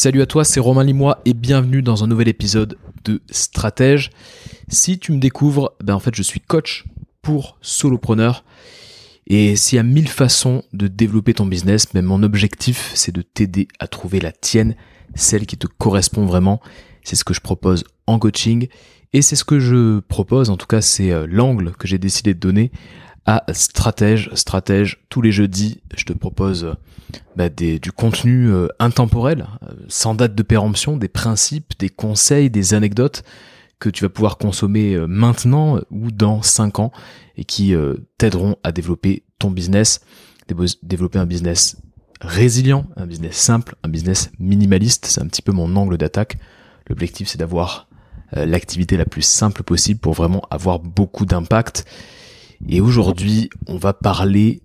Salut à toi, c'est Romain Limois et bienvenue dans un nouvel épisode de Stratège. Si tu me découvres, ben en fait je suis coach pour solopreneurs et s'il y a mille façons de développer ton business, mais mon objectif c'est de t'aider à trouver la tienne, celle qui te correspond vraiment. C'est ce que je propose en coaching et c'est ce que je propose, en tout cas c'est euh, l'angle que j'ai décidé de donner à Stratège. Stratège, tous les jeudis, je te propose bah, du contenu euh, intemporel, euh, sans date de péremption, des principes, des conseils, des anecdotes que tu vas pouvoir consommer euh, maintenant ou dans 5 ans et qui t'aideront à développer ton business, développer un business résilient, un business simple, un business minimaliste. C'est un petit peu mon angle d'attaque. L'objectif, c'est d'avoir l'activité la plus simple possible pour vraiment avoir beaucoup d'impact. Et aujourd'hui, on va parler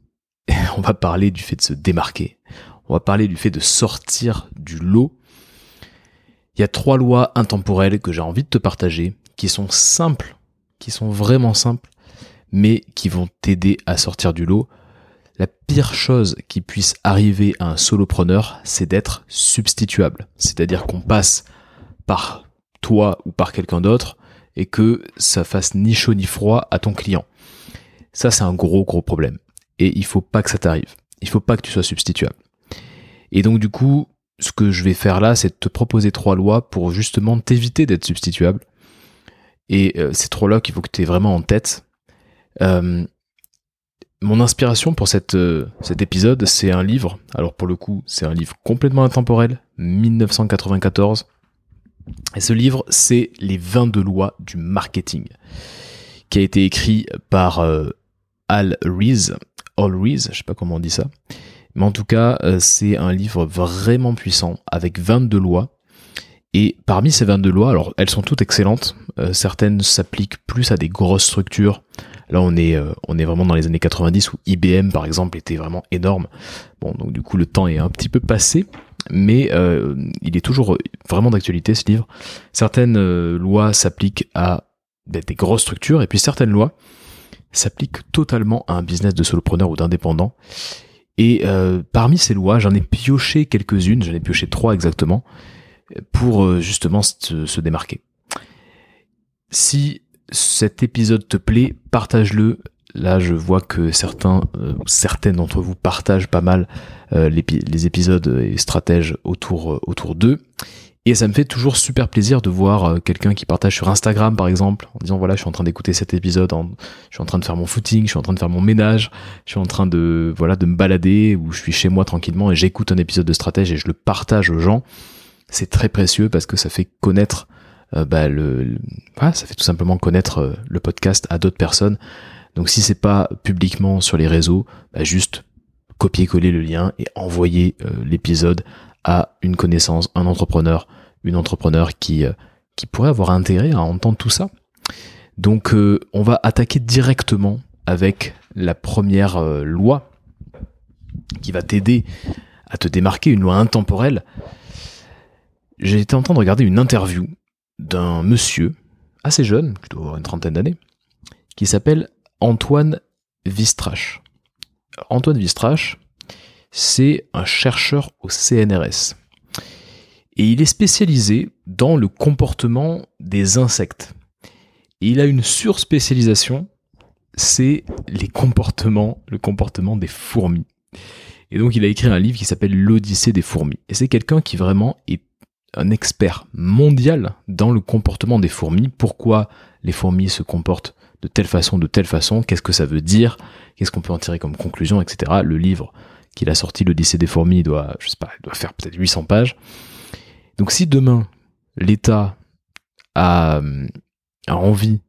on va parler du fait de se démarquer. On va parler du fait de sortir du lot. Il y a trois lois intemporelles que j'ai envie de te partager, qui sont simples, qui sont vraiment simples, mais qui vont t'aider à sortir du lot. La pire chose qui puisse arriver à un solopreneur, c'est d'être substituable. C'est-à-dire qu'on passe par toi ou par quelqu'un d'autre et que ça fasse ni chaud ni froid à ton client. Ça, c'est un gros, gros problème et il faut pas que ça t'arrive. Il faut pas que tu sois substituable. Et donc du coup, ce que je vais faire là, c'est de te proposer trois lois pour justement t'éviter d'être substituable. Et euh, ces trois lois qu'il faut que tu aies vraiment en tête. Euh, mon inspiration pour euh, cet épisode, c'est un livre. Alors pour le coup, c'est un livre complètement intemporel, 1994. Et ce livre, c'est Les 22 lois du marketing, qui a été écrit par Al Rees, All Rees, je sais pas comment on dit ça. Mais en tout cas, euh, c'est un livre vraiment puissant avec 22 lois. Et parmi ces 22 lois, alors elles sont toutes excellentes. Euh, certaines s'appliquent plus à des grosses structures. Là, on est, euh, on est vraiment dans les années 90 où IBM, par exemple, était vraiment énorme. Bon, donc du coup, le temps est un petit peu passé, mais il est toujours vraiment d'actualité ce livre. Certaines lois s'appliquent à des grosses structures, et puis certaines lois s'applique totalement à un business de solopreneur ou d'indépendant. Et euh, parmi ces lois, j'en ai pioché quelques-unes, j'en ai pioché trois exactement, pour euh, justement se, démarquer. Si cet épisode te plaît, partage-le. Là, je vois que certains, euh, certaines d'entre vous partagent pas mal les, les, épisodes et stratèges autour autour d'eux. Et ça me fait toujours super plaisir de voir euh, quelqu'un qui partage sur Instagram par exemple, en disant voilà je suis en train d'écouter cet épisode, je suis en train de faire mon footing, je suis en train de faire mon ménage, je suis en train de voilà de me balader ou je suis chez moi tranquillement et j'écoute un épisode de stratège et je le partage aux gens. C'est très précieux parce que ça fait connaître euh, bah, le, ça fait tout simplement connaître euh, le podcast à d'autres personnes. Donc si c'est pas publiquement sur les réseaux, bah, juste copier-coller le lien et envoyer l'épisode à une connaissance, un entrepreneur, une entrepreneur qui, euh, qui pourrait avoir intérêt à entendre tout ça. Donc euh, on va attaquer directement avec la première euh, loi qui va t'aider à te démarquer, une loi intemporelle. J'ai été en train de regarder une interview d'un monsieur assez jeune, qui doit avoir une trentaine d'années, qui s'appelle Antoine Vistrache. Antoine Vistrache, c'est un chercheur au CNRS. Et il est spécialisé dans le comportement des insectes. Et il a une surspécialisation, c'est les comportements, le comportement des fourmis. Et donc il a écrit un livre qui s'appelle L'Odyssée des fourmis. Et c'est quelqu'un qui vraiment est un expert mondial dans le comportement des fourmis. Pourquoi les fourmis se comportent de telle façon, de telle façon, qu'est-ce que ça veut dire, qu'est-ce qu'on peut en tirer comme conclusion, etc. Le livre qu'il a sorti, l'Odyssée des fourmis, il doit, je sais pas, doit faire peut-être 800 pages. Donc si demain, l'État a, envie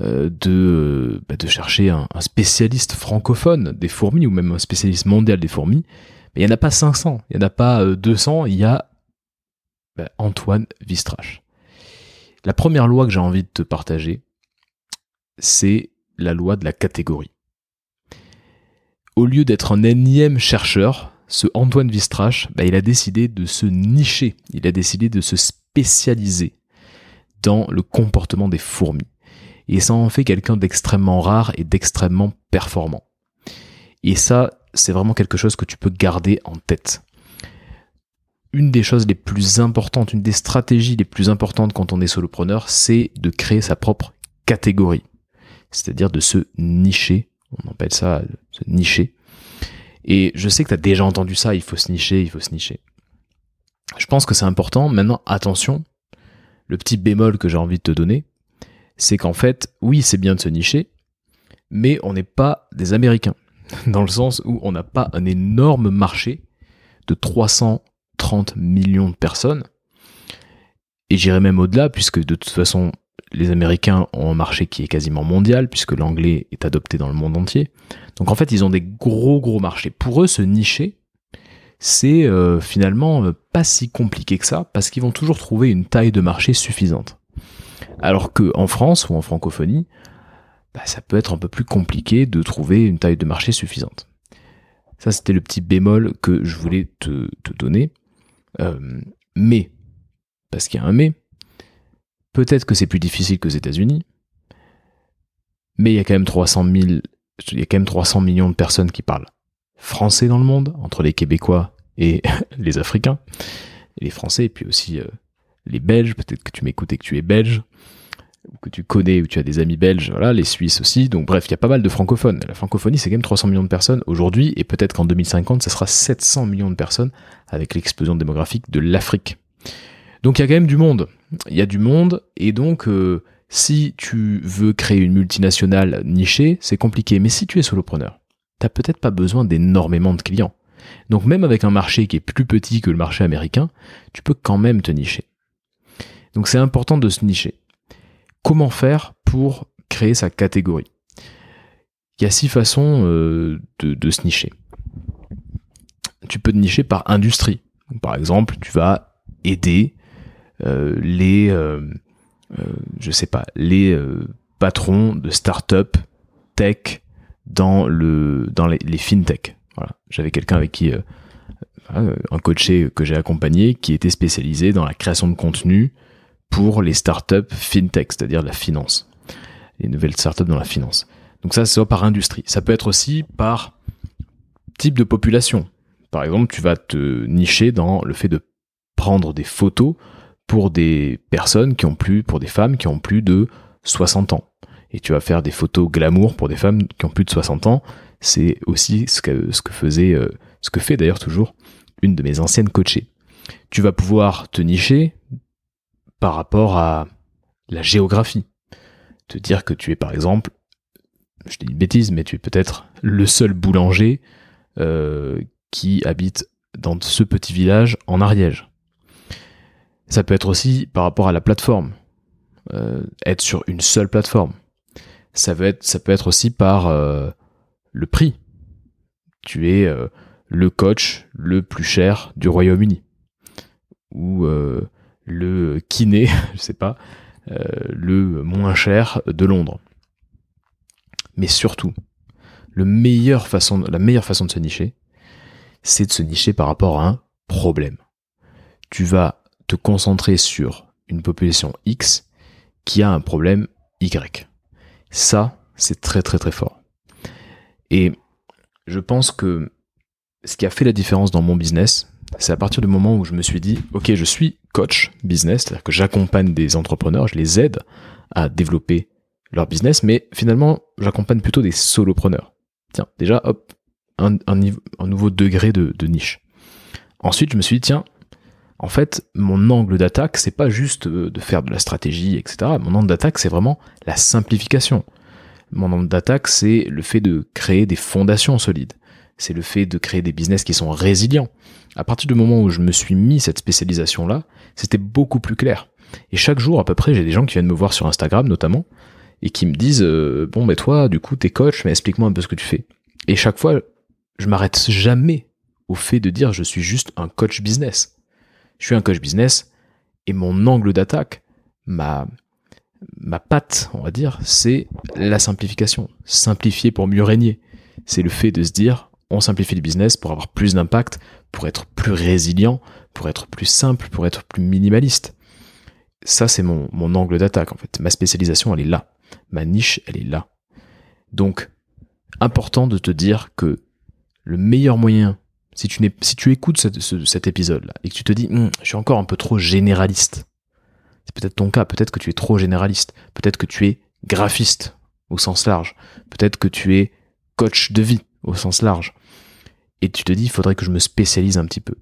euh, de, bah, de chercher un, spécialiste francophone des fourmis, ou même un spécialiste mondial des fourmis, il n'y en a pas 500, il n'y en a pas 200, euh, il y a bah, Antoine Vistrache. La première loi que j'ai envie de te partager, c'est la loi de la catégorie au lieu d'être un énième chercheur, ce Antoine Vistrache, bah, il a décidé de se nicher, il a décidé de se spécialiser dans le comportement des fourmis. Et ça en fait quelqu'un d'extrêmement rare et d'extrêmement performant. Et ça, c'est vraiment quelque chose que tu peux garder en tête. une des choses les plus importantes, une des stratégies les plus importantes quand on est solopreneur, c'est de créer sa propre catégorie. C'est-à-dire de se nicher. On appelle ça se nicher. Et je sais que tu as déjà entendu ça, il faut se nicher, il faut se nicher. Je pense que c'est important. Maintenant, attention, le petit bémol que j'ai envie de te donner, c'est qu'en fait, oui, c'est bien de se nicher, mais on n'est pas des Américains. Dans le sens où on n'a pas un énorme marché de 330 millions de personnes. Et j'irai même au-delà, puisque de toute façon, les Américains ont un marché qui est quasiment mondial, puisque l'anglais est adopté dans le monde entier. Donc en fait, ils ont des gros gros marchés. Pour eux, se nicher, c'est euh, finalement euh, pas si compliqué que ça, parce qu'ils vont toujours trouver une taille de marché suffisante. Alors qu'en France ou en francophonie, bah, ça peut être un peu plus compliqué de trouver une taille de marché suffisante. Ça, c'était le petit bémol que je voulais te, donner. Euh, mais, parce qu'il y a un mais, peut-être que c'est plus difficile que aux États-Unis, mais il y a quand même 300 il y a quand même 300 millions de personnes qui parlent français dans le monde, entre les Québécois et les Africains, les Français, et puis aussi euh, les Belges, peut-être que tu m'écoutes et que tu es belge, ou que tu connais, ou tu as des amis belges, voilà, les Suisses aussi. Donc bref, il y a pas mal de francophones. La francophonie, c'est quand même 300 millions de personnes aujourd'hui, et peut-être qu'en 2050, ce sera 700 millions de personnes avec l'explosion démographique de l'Afrique. Donc il y a quand même du monde. Il y a du monde, et donc euh, si tu veux créer une multinationale nichée, c'est compliqué. Mais si tu es solopreneur, t'as peut-être pas besoin d'énormément de clients. Donc même avec un marché qui est plus petit que le marché américain, tu peux quand même te nicher. Donc c'est important de se nicher. Comment faire pour créer sa catégorie? Il y a six façons euh, de, se nicher. Tu peux te nicher par industrie. Par exemple, tu vas aider les, euh, je sais pas, les patrons de start-up tech dans le dans les, les fintech. Voilà. J'avais quelqu'un avec qui un coaché que j'ai accompagné qui était spécialisé dans la création de contenu pour les startups fintech, c'est-à-dire la finance, les nouvelles startups dans la finance. Donc ça, c'est par industrie. Ça peut être aussi par type de population. Par exemple, tu vas te nicher dans le fait de prendre des photos pour des personnes qui ont plus, pour des femmes qui ont plus de 60 ans. Et tu vas faire des photos glamour pour des femmes qui ont plus de 60 ans. C'est aussi ce que, faisait, euh, ce que fait d'ailleurs toujours une de mes anciennes coachées. Tu vas pouvoir te nicher par rapport à la géographie. Te dire que tu es par exemple, je dis une bêtise, mais tu es peut-être le seul boulanger euh, qui habite dans ce petit village en Ariège. Ça peut être aussi par rapport à la plateforme, euh, être sur une seule plateforme. Ça peut être, aussi par euh, le prix. Tu es le coach le plus cher du Royaume-Uni. Ou le kiné, je sais pas, euh, le moins cher de Londres. Mais surtout, la meilleure façon de se nicher, c'est de se nicher par rapport à un problème. Tu vas te concentrer sur une population X qui a un problème Y. Ça, c'est très très très fort. Et je pense que ce qui a fait la différence dans mon business, c'est à partir du moment où je me suis dit, ok, je suis coach business, c'est-à-dire que j'accompagne des entrepreneurs, je les aide à développer leur business, mais finalement, j'accompagne plutôt des solopreneurs. Tiens, déjà, hop, un, nouveau degré de, niche. Ensuite, je me suis dit, tiens, en fait, mon angle d'attaque, c'est pas juste de faire de la stratégie, etc. Mon angle d'attaque, c'est vraiment la simplification. Mon angle d'attaque, c'est le fait de créer des fondations solides. C'est le fait de créer des business qui sont résilients à partir du moment où je me suis mis cette spécialisation-là, c'était beaucoup plus clair. Et chaque jour, à peu près, j'ai des gens qui viennent me voir sur Instagram notamment, et qui me disent euh, Bon, mais toi, du coup, t'es coach, mais explique-moi un peu ce que tu fais. Et chaque fois, je m'arrête jamais au fait de dire Je suis juste un coach business. Je suis un coach business, et mon angle d'attaque, ma, ma patte, on va dire, c'est la simplification. Simplifier pour mieux régner. C'est le fait de se dire on simplifie le business pour avoir plus d'impact, pour être plus résilient, pour être plus simple, pour être plus minimaliste. Ça, c'est mon, angle d'attaque, en fait. Ma spécialisation, elle est là. Ma niche, elle est là. Donc, important de te dire que le meilleur moyen, si tu, écoutes cet épisode-là et que tu te dis, hum, je suis encore un peu trop généraliste, c'est peut-être ton cas, peut-être que tu es trop généraliste, peut-être que tu es graphiste au sens large, peut-être que tu es coach de vie au sens large, et tu te dis, il faudrait que je me spécialise un petit peu.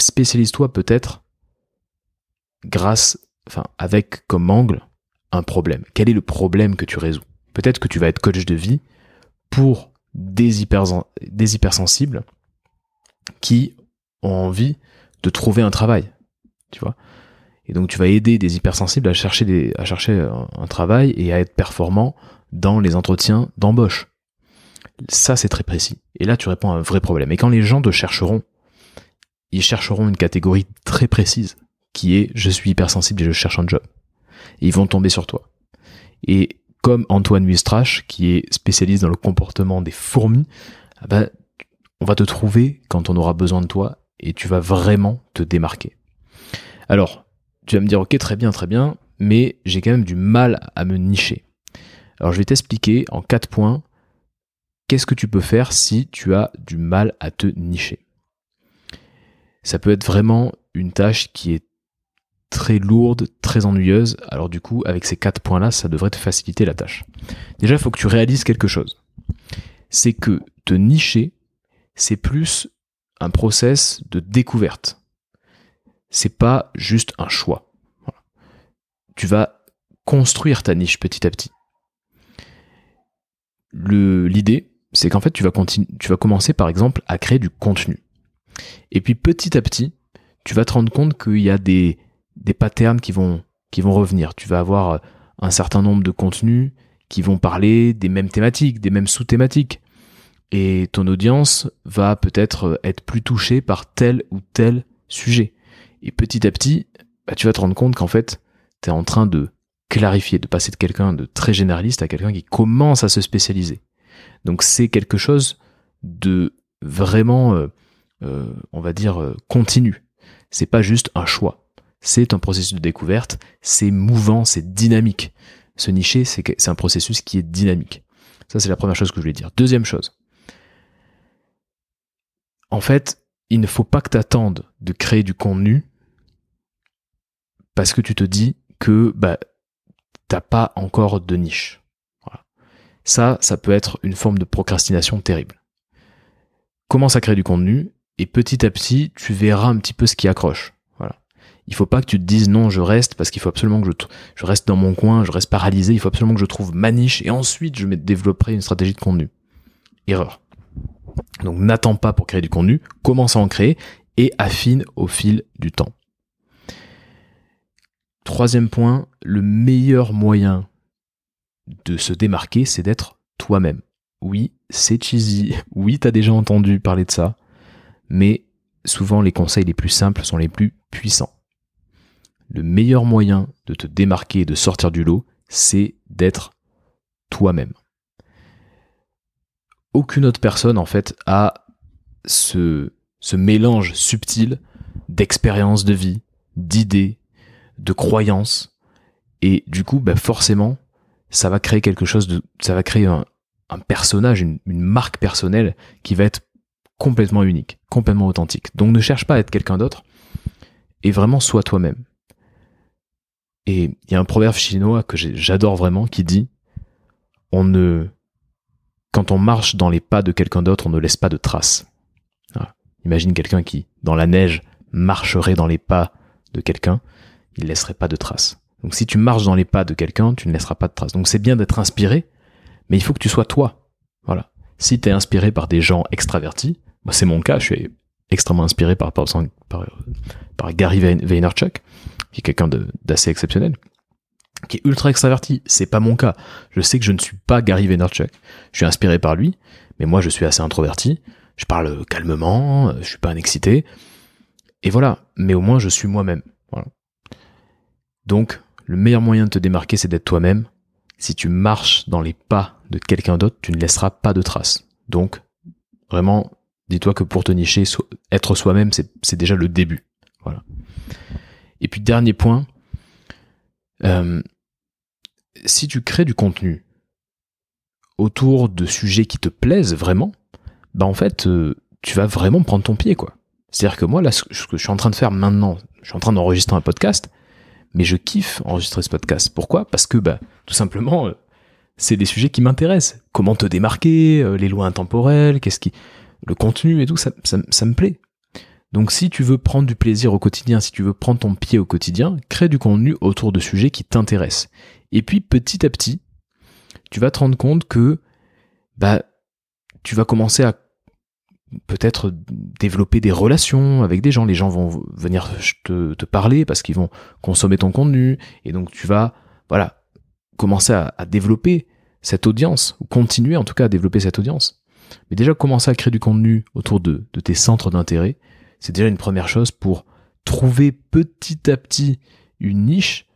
Spécialise-toi peut-être grâce, enfin, avec comme angle un problème. Quel est le problème que tu résous? Peut-être que tu vas être coach de vie pour des hypersensibles qui ont envie de trouver un travail, tu vois. Et donc tu vas aider des hypersensibles à chercher, chercher un, travail et à être performants dans les entretiens d'embauche. Ça, c'est très précis. Et là, tu réponds à un vrai problème. Et quand les gens te chercheront, ils chercheront une catégorie très précise, qui est je suis hypersensible et je cherche un job. Et ils vont tomber sur toi. Et comme Antoine Wistrache, qui est spécialiste dans le comportement des fourmis, ah ben, on va te trouver quand on aura besoin de toi et tu vas vraiment te démarquer. Alors, tu vas me dire, ok, très bien, très bien, mais j'ai quand même du mal à me nicher. Alors, je vais t'expliquer en quatre points qu'est-ce que tu peux faire si tu as du mal à te nicher. Ça peut être vraiment une tâche qui est très lourde, très ennuyeuse. Alors du coup, avec ces quatre points-là, ça devrait te faciliter la tâche. Déjà, il faut que tu réalises quelque chose. C'est que te nicher, c'est plus un process de découverte. C'est pas juste un choix. Tu vas construire ta niche petit à petit. L'idée, c'est qu'en fait, tu vas, commencer par exemple à créer du contenu. Et puis petit à petit, tu vas te rendre compte qu'il y a des, des patterns qui vont, qui vont revenir. Tu vas avoir un certain nombre de contenus qui vont parler des mêmes thématiques, des mêmes sous-thématiques et ton audience va peut-être être plus touchée par tel ou tel sujet. Et petit à petit, bah, tu vas te rendre compte qu'en fait, tu es en train de clarifier, de passer de quelqu'un de très généraliste à quelqu'un qui commence à se spécialiser. Donc c'est quelque chose de vraiment, euh, euh, on va dire, euh, continu. C'est pas juste un choix. C'est un processus de découverte, c'est mouvant, c'est dynamique. Se nicher, c'est un processus qui est dynamique. Ça, c'est la première chose que je voulais dire. Deuxième chose, en fait, il ne faut pas que tu attendes de créer du contenu parce que tu te dis que bah, t'as pas encore de niche. Ça, ça peut être une forme de procrastination terrible. Commence à créer du contenu et petit à petit, tu verras un petit peu ce qui accroche. Voilà. Il faut pas que tu te dises non, je reste parce qu'il faut absolument que je, je reste dans mon coin, je reste paralysé, il faut absolument que je trouve ma niche et ensuite je développerai une stratégie de contenu. Erreur. Donc n'attends pas pour créer du contenu, commence à en créer et affine au fil du temps. Troisième point, le meilleur moyen de se démarquer, c'est d'être toi-même. Oui, c'est cheesy, oui, t'as déjà entendu parler de ça, mais souvent les conseils les plus simples sont les plus puissants. Le meilleur moyen de te démarquer et de sortir du lot, c'est d'être toi-même aucune autre personne en fait a ce, ce mélange subtil d'expérience de vie, d'idées, de croyances. Et du coup, bah forcément, ça va créer quelque chose ça va créer un, personnage, une, une, marque personnelle qui va être complètement unique, complètement authentique. Donc ne cherche pas à être quelqu'un d'autre et vraiment sois toi-même. Et il y a un proverbe chinois que j'adore vraiment qui dit on ne quand on marche dans les pas de quelqu'un d'autre, on ne laisse pas de traces. Imagine quelqu'un qui, dans la neige, marcherait dans les pas de quelqu'un, il ne laisserait pas de traces. Donc si tu marches dans les pas de quelqu'un, tu ne laisseras pas de traces. Donc c'est bien d'être inspiré, mais il faut que tu sois toi. Voilà. Si tu es inspiré par des gens extravertis, moi c'est mon cas, je suis extrêmement inspiré par, par, par Gary Vaynerchuk, qui est quelqu'un d'assez exceptionnel qui est ultra extraverti. C'est pas mon cas. Je sais que je ne suis pas Gary Vaynerchuk. Je suis inspiré par lui, mais moi je suis assez introverti. Je parle calmement, je suis pas un excité. Et voilà. Mais au moins je suis moi-même. Donc, le meilleur moyen de te démarquer, c'est d'être toi-même. Si tu marches dans les pas de quelqu'un d'autre, tu ne laisseras pas de traces. Donc, vraiment, dis-toi que pour te nicher, être soi-même, c'est déjà le début. Voilà. Et puis, dernier point, euh, si tu crées du contenu autour de sujets qui te plaisent vraiment, bah en fait, euh, tu vas vraiment prendre ton pied, quoi. C'est-à-dire que moi, là, ce que je suis en train de faire maintenant, je suis en train d'enregistrer un podcast, mais je kiffe enregistrer ce podcast. Pourquoi? Parce que, bah, tout simplement, euh, c'est des sujets qui m'intéressent. Comment te démarquer, euh, les lois intemporelles, qu'est-ce qui, le contenu et tout, ça, ça, ça me plaît. Donc si tu veux prendre du plaisir au quotidien, si tu veux prendre ton pied au quotidien, crée du contenu autour de sujets qui t'intéressent. Et puis petit à petit, tu vas te rendre compte que bah tu vas commencer à peut-être développer des relations avec des gens. Les gens vont venir te, parler parce qu'ils vont consommer ton contenu. Et donc tu vas, voilà, commencer à, développer cette audience, ou continuer en tout cas à développer cette audience. Mais déjà commencer à créer du contenu autour de tes centres d'intérêt, c'est déjà une première chose pour trouver petit à petit une niche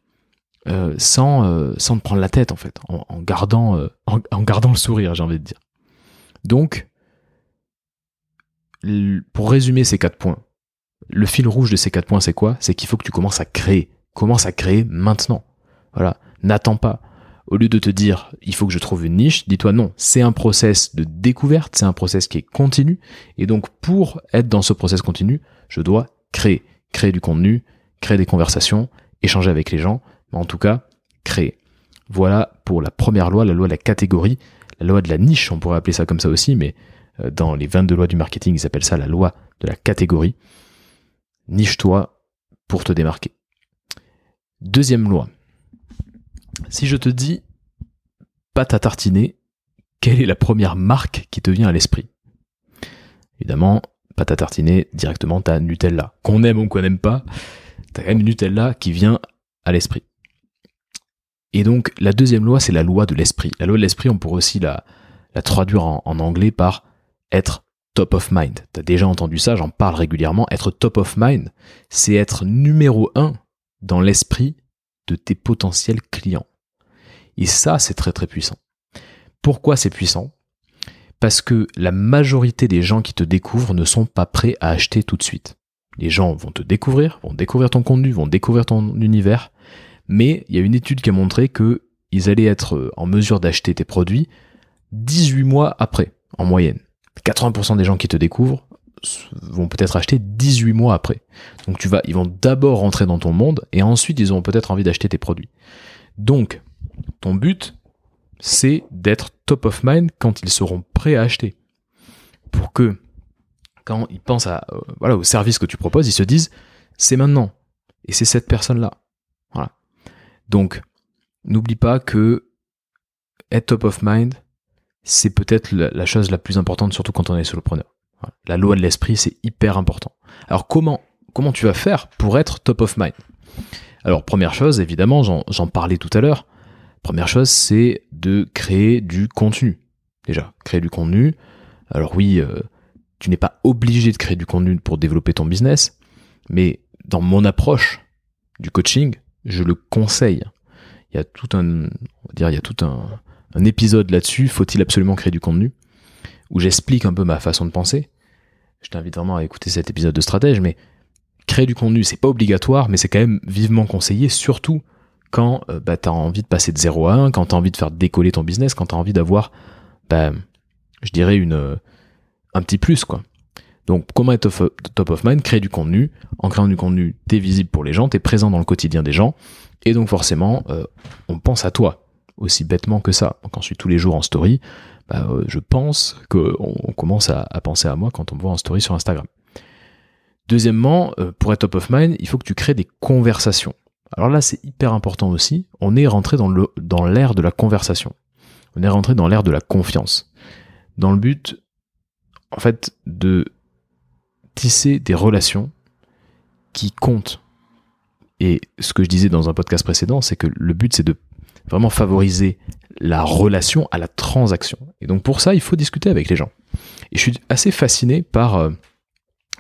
euh, sans, euh, sans te prendre la tête en fait, en, gardant, euh, en, gardant le sourire, j'ai envie de dire. Donc, pour résumer ces quatre points, le fil rouge de ces quatre points, c'est quoi? C'est qu'il faut que tu commences à créer. Commence à créer maintenant. Voilà, n'attends pas. Au lieu de te dire, il faut que je trouve une niche, dis-toi non, c'est un process de découverte, c'est un process qui est continu, et donc pour être dans ce process continu, je dois créer, créer du contenu, créer des conversations, échanger avec les gens, mais en tout cas, créer. Voilà pour la première loi, la loi de la catégorie, la loi de la niche, on pourrait appeler ça comme ça aussi, mais euh, dans les 22 lois du marketing, ils appellent ça la loi de la catégorie. Niche-toi pour te démarquer. Deuxième loi. Si je te dis pâte à tartiner, quelle est la première marque qui te vient à l'esprit? Évidemment, pâte à tartiner, directement, t'as Nutella. Qu'on aime ou qu'on n'aime pas, t'as quand même Nutella qui vient à l'esprit. Et donc, la deuxième loi, c'est la loi de l'esprit. La loi de l'esprit, on pourrait aussi la, traduire en anglais par être top of mind. T'as déjà entendu ça, j'en parle régulièrement. Être top of mind, c'est être numéro un dans l'esprit de tes potentiels clients. Et ça, c'est très très puissant. Pourquoi c'est puissant? Parce que la majorité des gens qui te découvrent ne sont pas prêts à acheter tout de suite. Les gens vont te découvrir, vont découvrir ton contenu, vont découvrir ton univers, mais il y a une étude qui a montré que ils allaient être en mesure d'acheter tes produits 18 mois après, en moyenne. 80% des gens qui te découvrent vont peut-être acheter 18 mois après. Donc tu vas, ils vont d'abord rentrer dans ton monde et ensuite ils auront peut-être envie d'acheter tes produits. Donc, ton but, c'est d'être top of mind quand ils seront prêts à acheter. Pour que, quand ils pensent à, euh, voilà, au service que tu proposes, ils se disent, c'est maintenant. Et c'est cette personne-là. Voilà. Donc, n'oublie pas que être top of mind, c'est peut-être la, chose la plus importante, surtout quand on est solopreneur. La loi de l'esprit, c'est hyper important. Alors comment, comment tu vas faire pour être top of mind? Alors première chose, évidemment, j'en parlais tout à l'heure, première chose, c'est de créer du contenu. Déjà, créer du contenu. Alors oui, euh, tu n'es pas obligé de créer du contenu pour développer ton business, mais dans mon approche du coaching, je le conseille. Il y a tout un, dire, y a tout un épisode là-dessus, faut-il absolument créer du contenu, où j'explique un peu ma façon de penser. Je t'invite vraiment à écouter cet épisode de stratège, mais créer du contenu, c'est pas obligatoire, mais c'est quand même vivement conseillé, surtout quand euh, bah, envie de passer de 0 à 1, quand tu envie de faire décoller ton business, quand tu envie d'avoir, bah, je dirais, une, euh, un petit plus. quoi. Donc, comment être top of mind Créer du contenu. En créant du contenu, tu es visible pour les gens, tu présent dans le quotidien des gens, et donc forcément, euh, on pense à toi aussi bêtement que ça. Donc ensuite tous les jours en story, bah, euh, je pense qu'on commence à, penser à moi quand on me voit en story sur Instagram. Deuxièmement, euh, pour être top of mind, il faut que tu crées des conversations. Alors là, c'est hyper important aussi. On est rentré dans le dans l'ère de la conversation. On est rentré dans l'ère de la confiance. Dans le but, en fait, de tisser des relations qui comptent. Et ce que je disais dans un podcast précédent, c'est que le but, c'est de vraiment favoriser la relation à la transaction. Et donc pour ça, il faut discuter avec les gens. Et je suis assez fasciné par euh,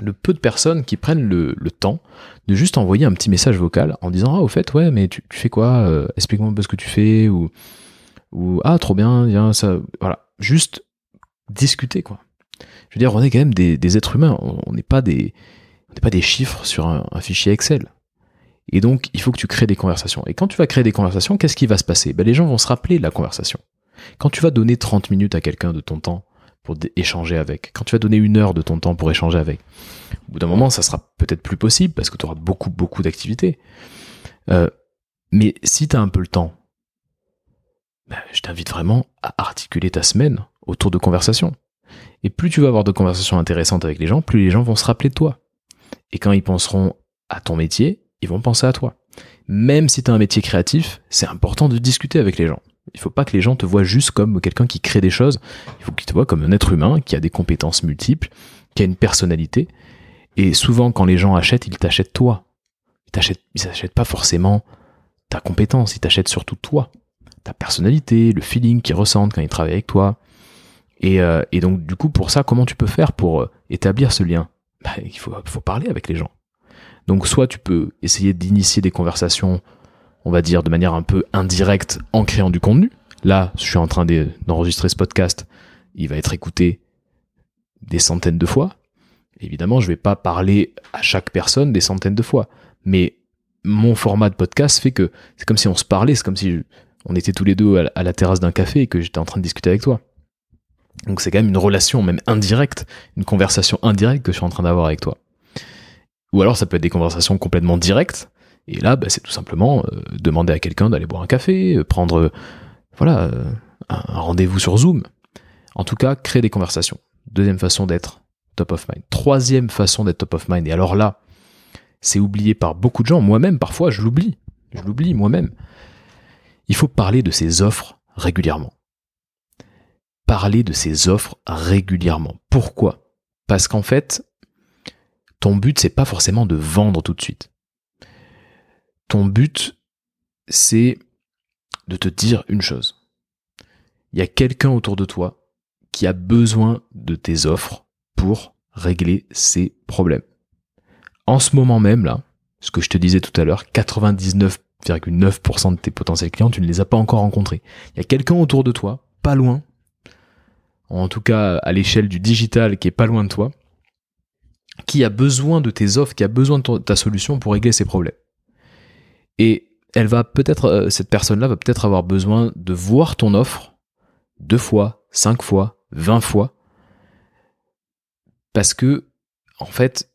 le peu de personnes qui prennent le, temps de juste envoyer un petit message vocal en disant ah au fait ouais mais tu, fais quoi euh, explique-moi un peu ce que tu fais ou ah trop bien viens ça voilà juste discuter quoi je veux dire on est quand même des, êtres humains on n'est pas des on n'est pas des chiffres sur un fichier Excel et donc, il faut que tu crées des conversations. Et quand tu vas créer des conversations, qu'est-ce qui va se passer? Ben, Les gens vont se rappeler de la conversation. Quand tu vas donner 30 minutes à quelqu'un de ton temps pour échanger avec, quand tu vas donner une heure de ton temps pour échanger avec, au bout d'un moment, ça sera peut-être plus possible parce que tu auras beaucoup, beaucoup d'activités. Euh, mais si tu as un peu le temps, ben, je t'invite vraiment à articuler ta semaine autour de conversations. Et plus tu vas avoir de conversations intéressantes avec les gens, plus les gens vont se rappeler de toi. Et quand ils penseront à ton métier, ils vont penser à toi. Même si tu as un métier créatif, c'est important de discuter avec les gens. Il faut pas que les gens te voient juste comme quelqu'un qui crée des choses. Il faut qu'ils te voient comme un être humain qui a des compétences multiples, qui a une personnalité. Et souvent, quand les gens achètent, ils t'achètent toi. Ils t'achètent, ils n'achètent pas forcément ta compétence, ils t'achètent surtout toi. Ta personnalité, le feeling qu'ils ressentent quand ils travaillent avec toi. Et, euh, donc, du coup, pour ça, comment tu peux faire pour euh, établir ce lien? Bah, Il faut parler avec les gens. Donc, soit tu peux essayer d'initier des conversations on va dire, de manière un peu indirecte en créant du contenu. Là, je suis en train d'enregistrer ce podcast. Il va être écouté des centaines de fois. Évidemment, je ne vais pas parler à chaque personne des centaines de fois. Mais mon format de podcast fait que c'est comme si on se parlait, c'est comme si on était tous les deux à la terrasse d'un café et que j'étais en train de discuter avec toi. Donc c'est quand même une relation, même indirecte, une conversation indirecte que je suis en train d'avoir avec toi. Ou alors ça peut être des conversations complètement directes, et là, bah, c'est tout simplement euh, demander à quelqu'un d'aller boire un café, euh, prendre euh, voilà, un rendez-vous sur Zoom. En tout cas, créer des conversations. Deuxième façon d'être top of mind. Troisième façon d'être top of mind. Et alors là, c'est oublié par beaucoup de gens. Moi-même, parfois, je l'oublie. Je l'oublie moi-même. Il faut parler de ses offres régulièrement. Parler de ses offres régulièrement. Pourquoi? Parce qu'en fait, ton but, c'est pas forcément de vendre tout de suite ton but, c'est de te dire une chose. Il y a quelqu'un autour de toi qui a besoin de tes offres pour régler ses problèmes. En ce moment même, là, ce que je te disais tout à l'heure, 99,9% de tes potentiels clients, tu ne les as pas encore rencontrés. Il y a quelqu'un autour de toi, pas loin, en tout cas à l'échelle du digital qui est pas loin de toi, qui a besoin de tes offres, qui a besoin de ta solution pour régler ses problèmes. Et elle va peut-être, euh, cette personne-là va peut-être avoir besoin de voir ton offre deux fois, cinq fois, vingt fois, parce que, en fait,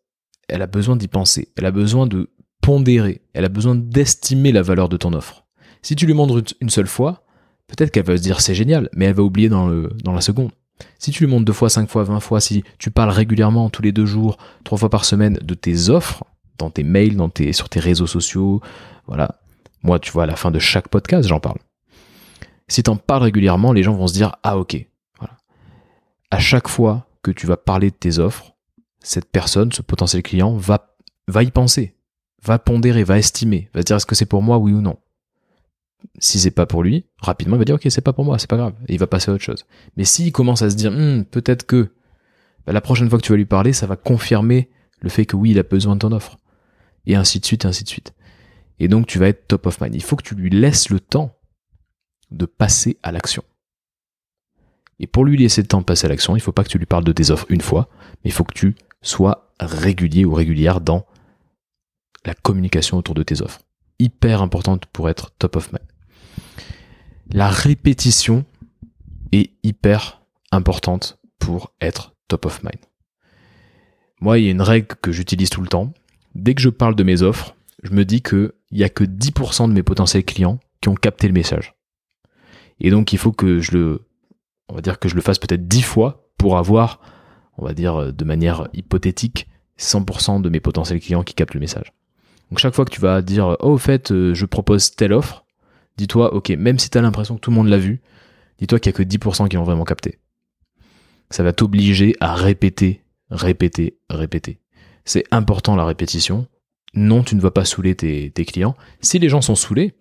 elle a besoin d'y penser, elle a besoin de pondérer, elle a besoin d'estimer la valeur de ton offre. Si tu lui montres une seule fois, peut-être qu'elle va se dire c'est génial, mais elle va oublier dans, le, dans la seconde. Si tu lui montres deux fois, cinq fois, vingt fois, si tu parles régulièrement tous les deux jours, trois fois par semaine de tes offres, dans tes mails, dans tes, sur tes réseaux sociaux, voilà. Moi, tu vois, à la fin de chaque podcast, j'en parle. Si tu en parles régulièrement, les gens vont se dire Ah, ok. Voilà. À chaque fois que tu vas parler de tes offres, cette personne, ce potentiel client, va, va y penser, va pondérer, va estimer, va se dire est-ce que c'est pour moi, oui ou non? Si c'est pas pour lui, rapidement, il va dire ok, c'est pas pour moi, c'est pas grave, et il va passer à autre chose. Mais s'il commence à se dire hmm, peut-être que bah, la prochaine fois que tu vas lui parler, ça va confirmer le fait que oui, il a besoin de ton offre. Et ainsi de suite, et ainsi de suite. Et donc tu vas être top of mind. Il faut que tu lui laisses le temps de passer à l'action. Et pour lui laisser le temps de passer à l'action, il ne faut pas que tu lui parles de tes offres une fois, mais il faut que tu sois régulier ou régulière dans la communication autour de tes offres. Hyper importante pour être top of mind. La répétition est hyper importante pour être top of mind. Moi, il y a une règle que j'utilise tout le temps. Dès que je parle de mes offres, je me dis que il y a que 10% de mes potentiels clients qui ont capté le message. Et donc il faut que je le, on va dire que je le fasse peut-être 10 fois pour avoir, on va dire de manière hypothétique, 100% de mes potentiels clients qui captent le message. Donc chaque fois que tu vas dire, oh au fait, euh, je propose telle offre, dis-toi, ok, même si tu as l'impression que tout le monde l'a vu, dis-toi qu'il y a que 10% qui ont vraiment capté. Ça va t'obliger à répéter, répéter, répéter. C'est important la répétition non, tu ne vas pas saouler tes, clients. Si les gens sont saoulés,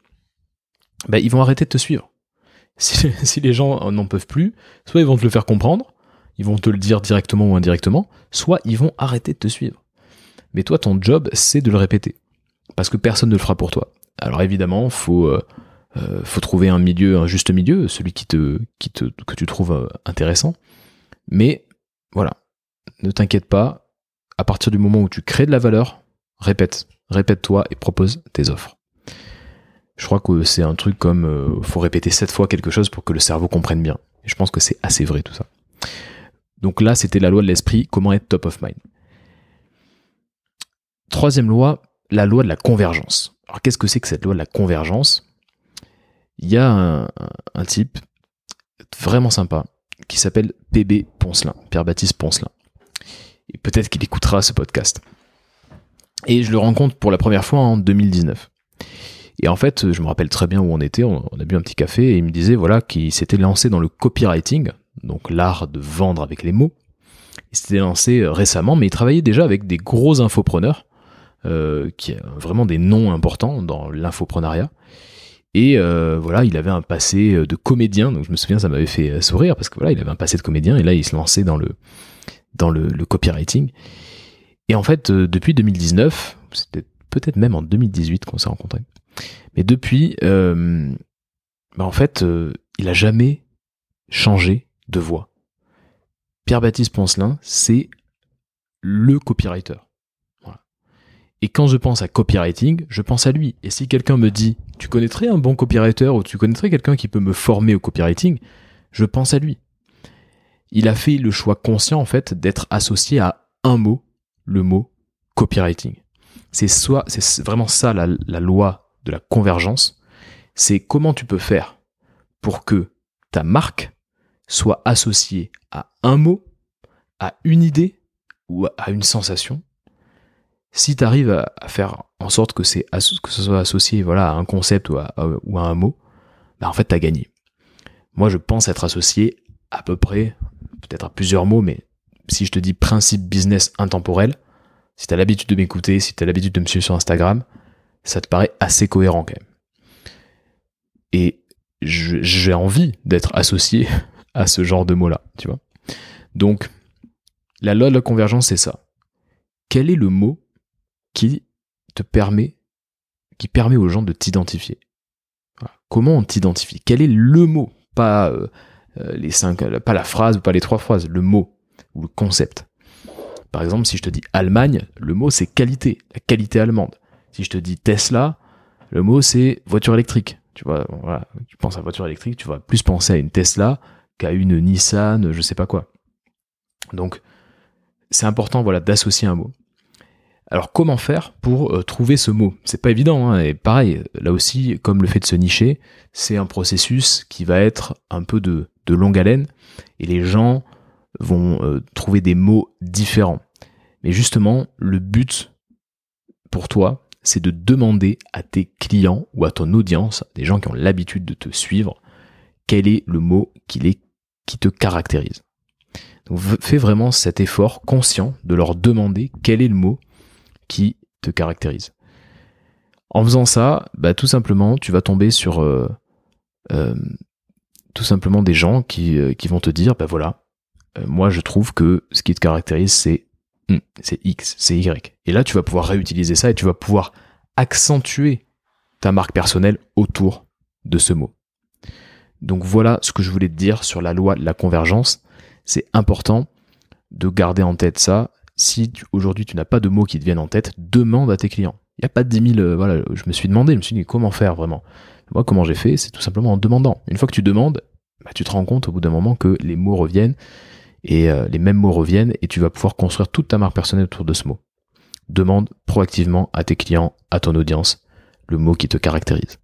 bah, ils vont arrêter de te suivre. Si, les gens n'en peuvent plus, soit ils vont te le faire comprendre, ils vont te le dire directement ou indirectement, soit ils vont arrêter de te suivre. Mais toi, ton job, c'est de le répéter. Parce que personne ne le fera pour toi. Alors évidemment, faut, euh, euh, faut trouver un milieu, un juste milieu, celui qui te, qui que tu trouves euh, intéressant. Mais voilà, ne t'inquiète pas, à partir du moment où tu crées de la valeur, Répète, répète-toi et propose tes offres. Je crois que c'est un truc comme euh, faut répéter sept fois quelque chose pour que le cerveau comprenne bien. je pense que c'est assez vrai tout ça. Donc là, c'était la loi de l'esprit, comment être top of mind. Troisième loi, la loi de la convergence. Alors qu'est-ce que c'est que cette loi de la convergence? Il y a un, type vraiment sympa qui s'appelle PB Poncelin, Pierre-Baptiste Poncelin. Et peut-être qu'il écoutera ce podcast. Et je le rencontre pour la première fois en 2019. Et en fait, je me rappelle très bien où on était, on a bu un petit café et il me disait voilà qu'il s'était lancé dans le copywriting, donc l'art de vendre avec les mots. Il s'était lancé euh, récemment, mais il travaillait déjà avec des gros infopreneurs, euh, qui ont vraiment des noms importants dans l'infoprenariat. Et euh, voilà, il avait un passé de comédien, donc je me souviens, ça m'avait fait sourire parce que voilà, il avait un passé de comédien et là, il se lançait dans le dans le, copywriting. Et en fait, depuis 2019, c'était peut-être même en 2018 qu'on s'est rencontrés. Mais depuis, bah en fait, il a jamais changé de voix. Pierre-Baptiste Poncelin, c'est le copywriter. Et quand je pense à copywriting, je pense à lui. Et si quelqu'un me dit, tu connaîtrais un bon copywriter ou tu connaîtrais quelqu'un qui peut me former au copywriting, je pense à lui. Il a fait le choix conscient, en fait, d'être associé à un mot, le mot copywriting. C'est soit, c'est vraiment ça la, loi de la convergence. C'est comment tu peux faire pour que ta marque soit associé à un mot, à une idée ou à une sensation, si tu arrives à, faire en sorte que, ce soit associé voilà, à un concept ou à, un mot, bah en fait, tu as gagné. Moi, je pense être associé à peu près, peut-être à plusieurs mots, mais si je te dis principe business intemporel, si tu l'habitude de m'écouter, si tu l'habitude de me suivre sur Instagram, ça te paraît assez cohérent quand même. Et j'ai envie d'être associé à ce genre de mots-là, tu vois. Donc, la loi de la convergence, c'est ça. Quel est le mot qui te permet, qui permet aux gens de t'identifier Comment on t'identifie? Quel est le mot? Pas euh, euh, les cinq, euh, pas la phrase ou pas les trois phrases, le mot ou le concept. Par exemple, si je te dis Allemagne, le mot c'est qualité, la qualité allemande. Si je te dis Tesla, le mot c'est voiture électrique. Tu vois, tu penses à voiture électrique, tu vas plus penser à une Tesla qu'à une Nissan, je sais pas quoi. Donc, c'est important voilà, d'associer un mot. Alors comment faire pour euh, trouver ce mot? C'est pas évident, hein, et pareil, là aussi, comme le fait de se nicher, c'est un processus qui va être un peu de, longue haleine, et les gens vont euh, trouver des mots différents. Mais justement, le but pour toi, c'est de demander à tes clients ou à ton audience, des gens qui ont l'habitude de te suivre, quel est le mot qui qui te caractérise. Donc fais vraiment cet effort conscient de leur demander quel est le mot qui te caractérise. En faisant ça, bah, tout simplement, tu vas tomber sur euh, euh, tout simplement des gens qui, euh, qui vont te dire, bah voilà, moi je trouve que ce qui te caractérise, c'est hmm, c'est X, c'est Y. Et là, tu vas pouvoir réutiliser ça et tu vas pouvoir accentuer ta marque personnelle autour de ce mot. Donc voilà ce que je voulais te dire sur la loi de la convergence. C'est important de garder en tête ça. Si aujourd'hui tu n'as pas de mots qui te viennent en tête, demande à tes clients. Il n'y a pas de 10 000, euh, voilà, je me suis demandé, je me suis dit comment faire vraiment? Moi, comment j'ai fait, c'est tout simplement en demandant. Une fois que tu demandes, bah, tu te rends compte au bout d'un moment que les mots reviennent et euh, les mêmes mots reviennent et tu vas pouvoir construire toute ta marque personnelle autour de ce mot. Demande proactivement à tes clients, à ton audience, le mot qui te caractérise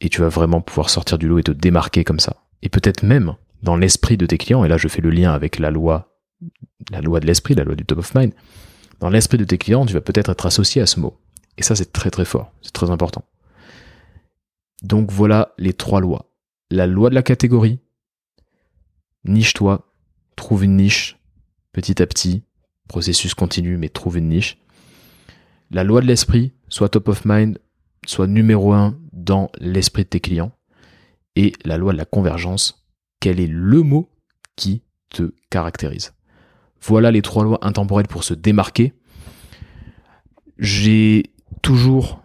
et tu vas vraiment pouvoir sortir du lot et te démarquer comme ça. Et peut-être même dans l'esprit de tes clients, et là je fais le lien avec la loi, la loi de l'esprit, la loi du top of mind, dans l'esprit de tes clients, tu vas peut-être être associé à ce mot. Et ça c'est très très fort, c'est très important. Donc voilà les trois lois. La loi de la catégorie, niche-toi, trouve une niche petit à petit, processus continu, mais trouve une niche. La loi de l'esprit, soit top of mind, soit numéro un dans l'esprit de tes clients. Et la loi de la convergence, quel est le mot qui te caractérise? Voilà les trois lois intemporelles pour se démarquer. J'ai toujours,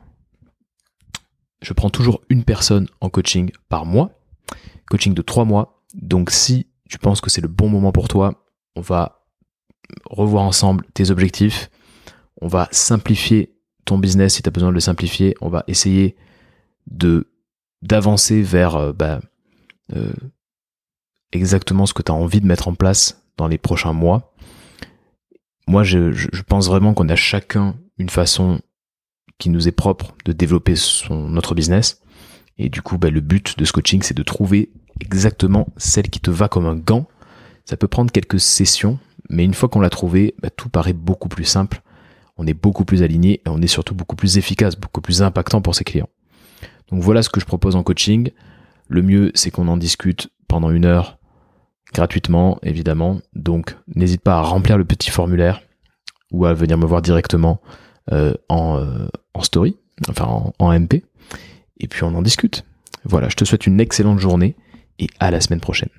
je prends toujours une personne en coaching par mois, coaching de trois mois. Donc si tu penses que c'est le bon moment pour toi, on va revoir ensemble tes objectifs, on va simplifier ton business si tu as besoin de le simplifier, on va essayer de d'avancer vers euh, bah, euh, exactement ce que tu as envie de mettre en place dans les prochains mois. Moi, je, pense vraiment qu'on a chacun une façon qui nous est propre de développer son, notre business. Et du coup, bah, le but de ce coaching, c'est de trouver exactement celle qui te va comme un gant. Ça peut prendre quelques sessions, mais une fois qu'on l'a trouvé, bah, tout paraît beaucoup plus simple. On est beaucoup plus aligné et on est surtout beaucoup plus efficace, beaucoup plus impactant pour ses clients. Donc voilà ce que je propose en coaching. Le mieux, c'est qu'on en discute pendant une heure gratuitement, évidemment. Donc n'hésite pas à remplir le petit formulaire ou à venir me voir directement euh, en, euh, en, story, enfin en, en MP. Et puis on en discute. Voilà, je te souhaite une excellente journée et à la semaine prochaine.